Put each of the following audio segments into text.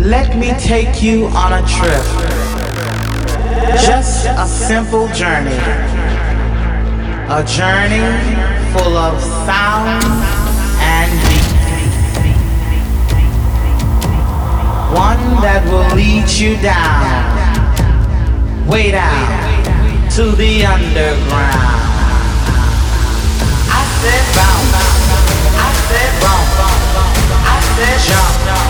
Let me take you on a trip. Just a simple journey. A journey full of sound and beat. One that will lead you down, way down to the underground. I said bounce, I said bump, I said jump.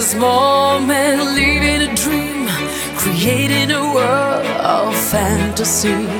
this moment, living a dream, creating a world of fantasy.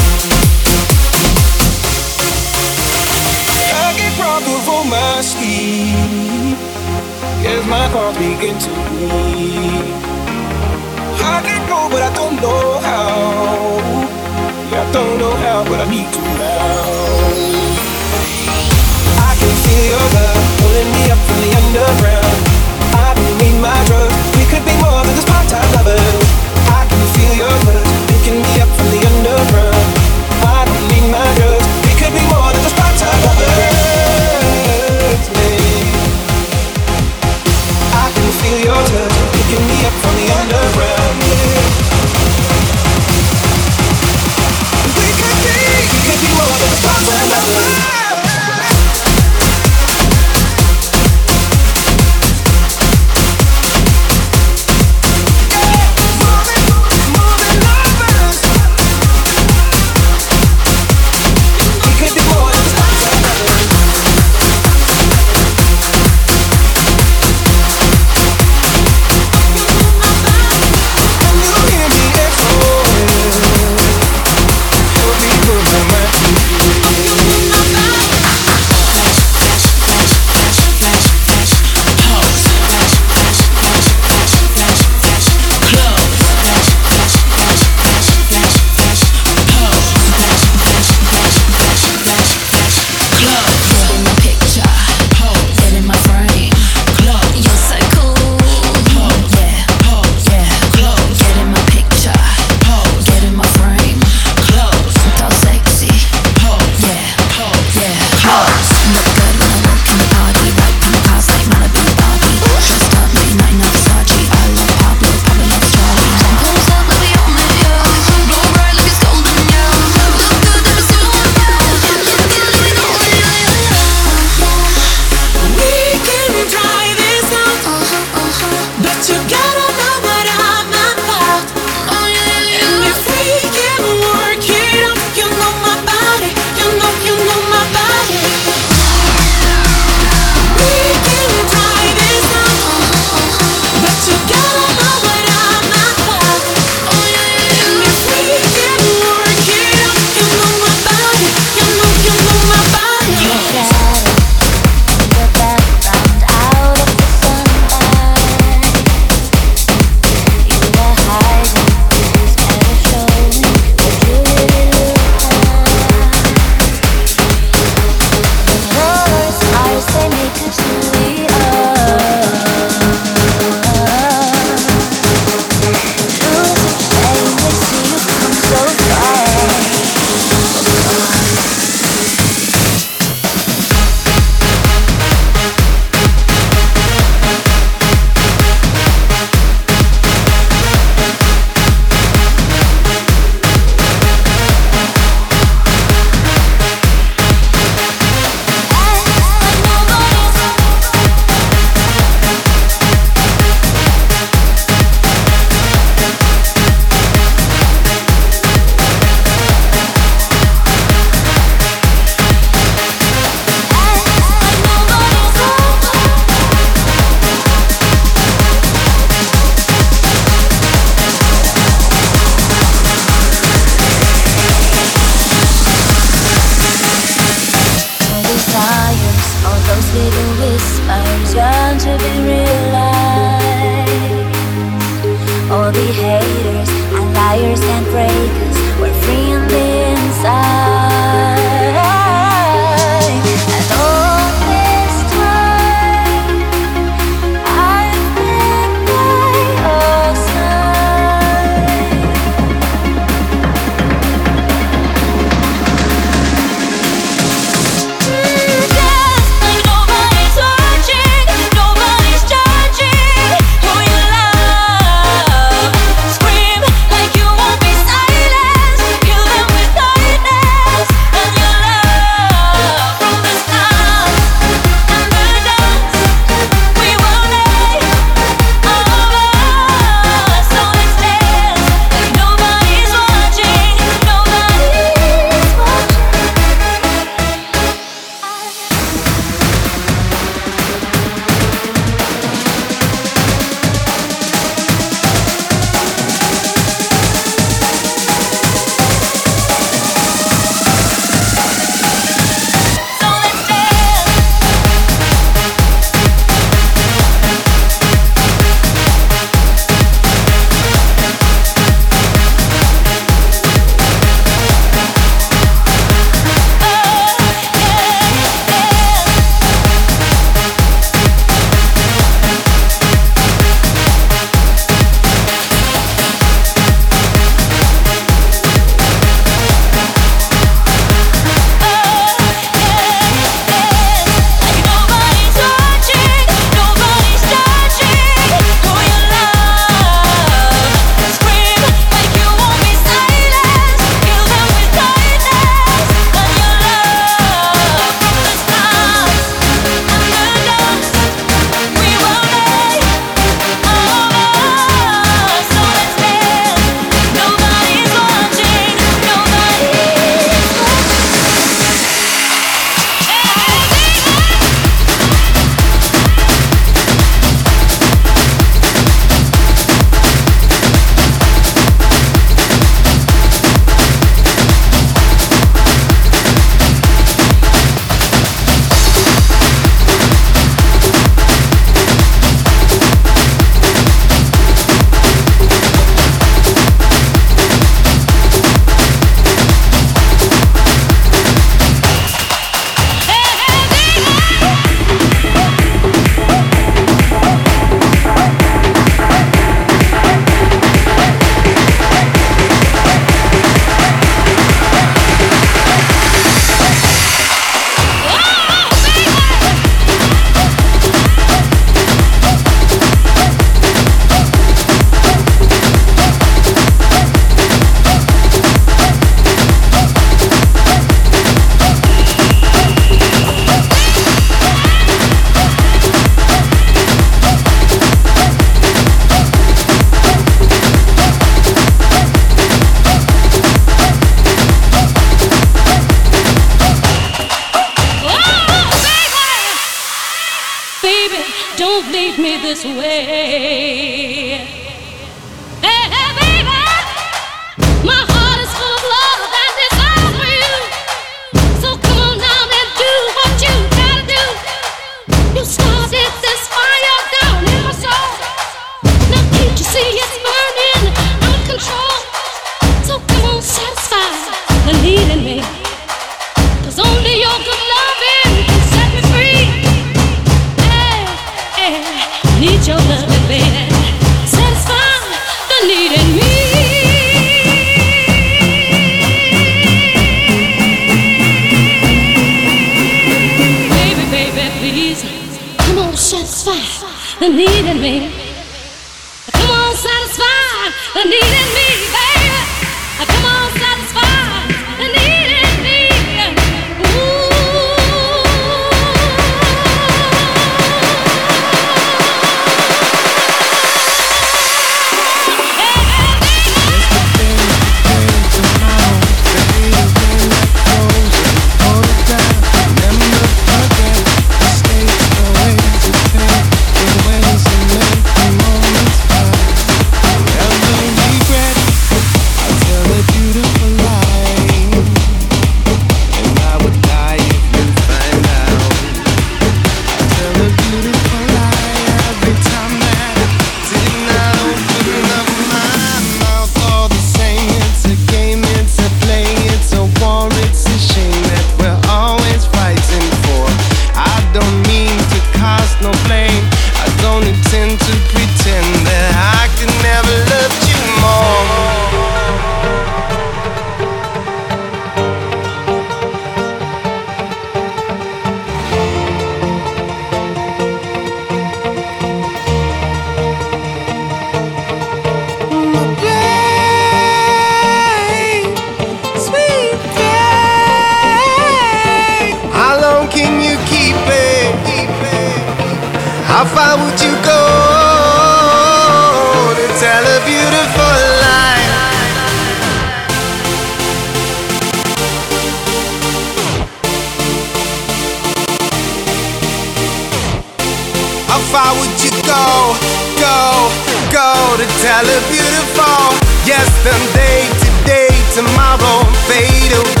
Yesterday, today, tomorrow fade away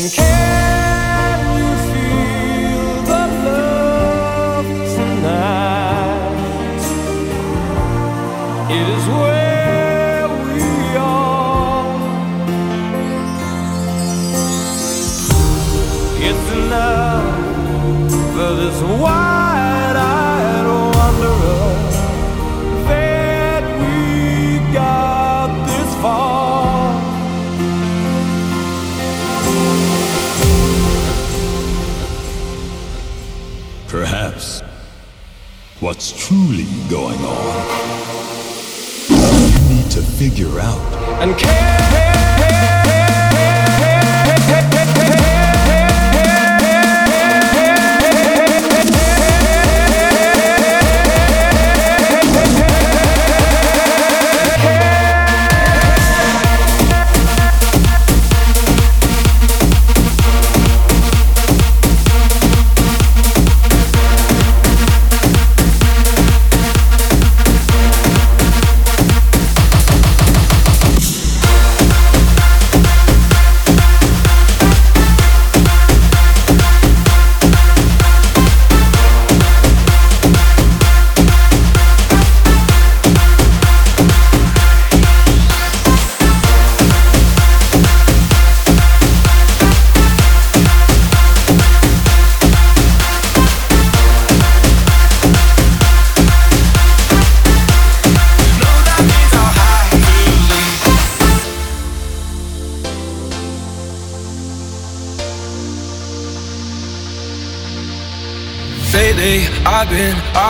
and care. I've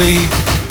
to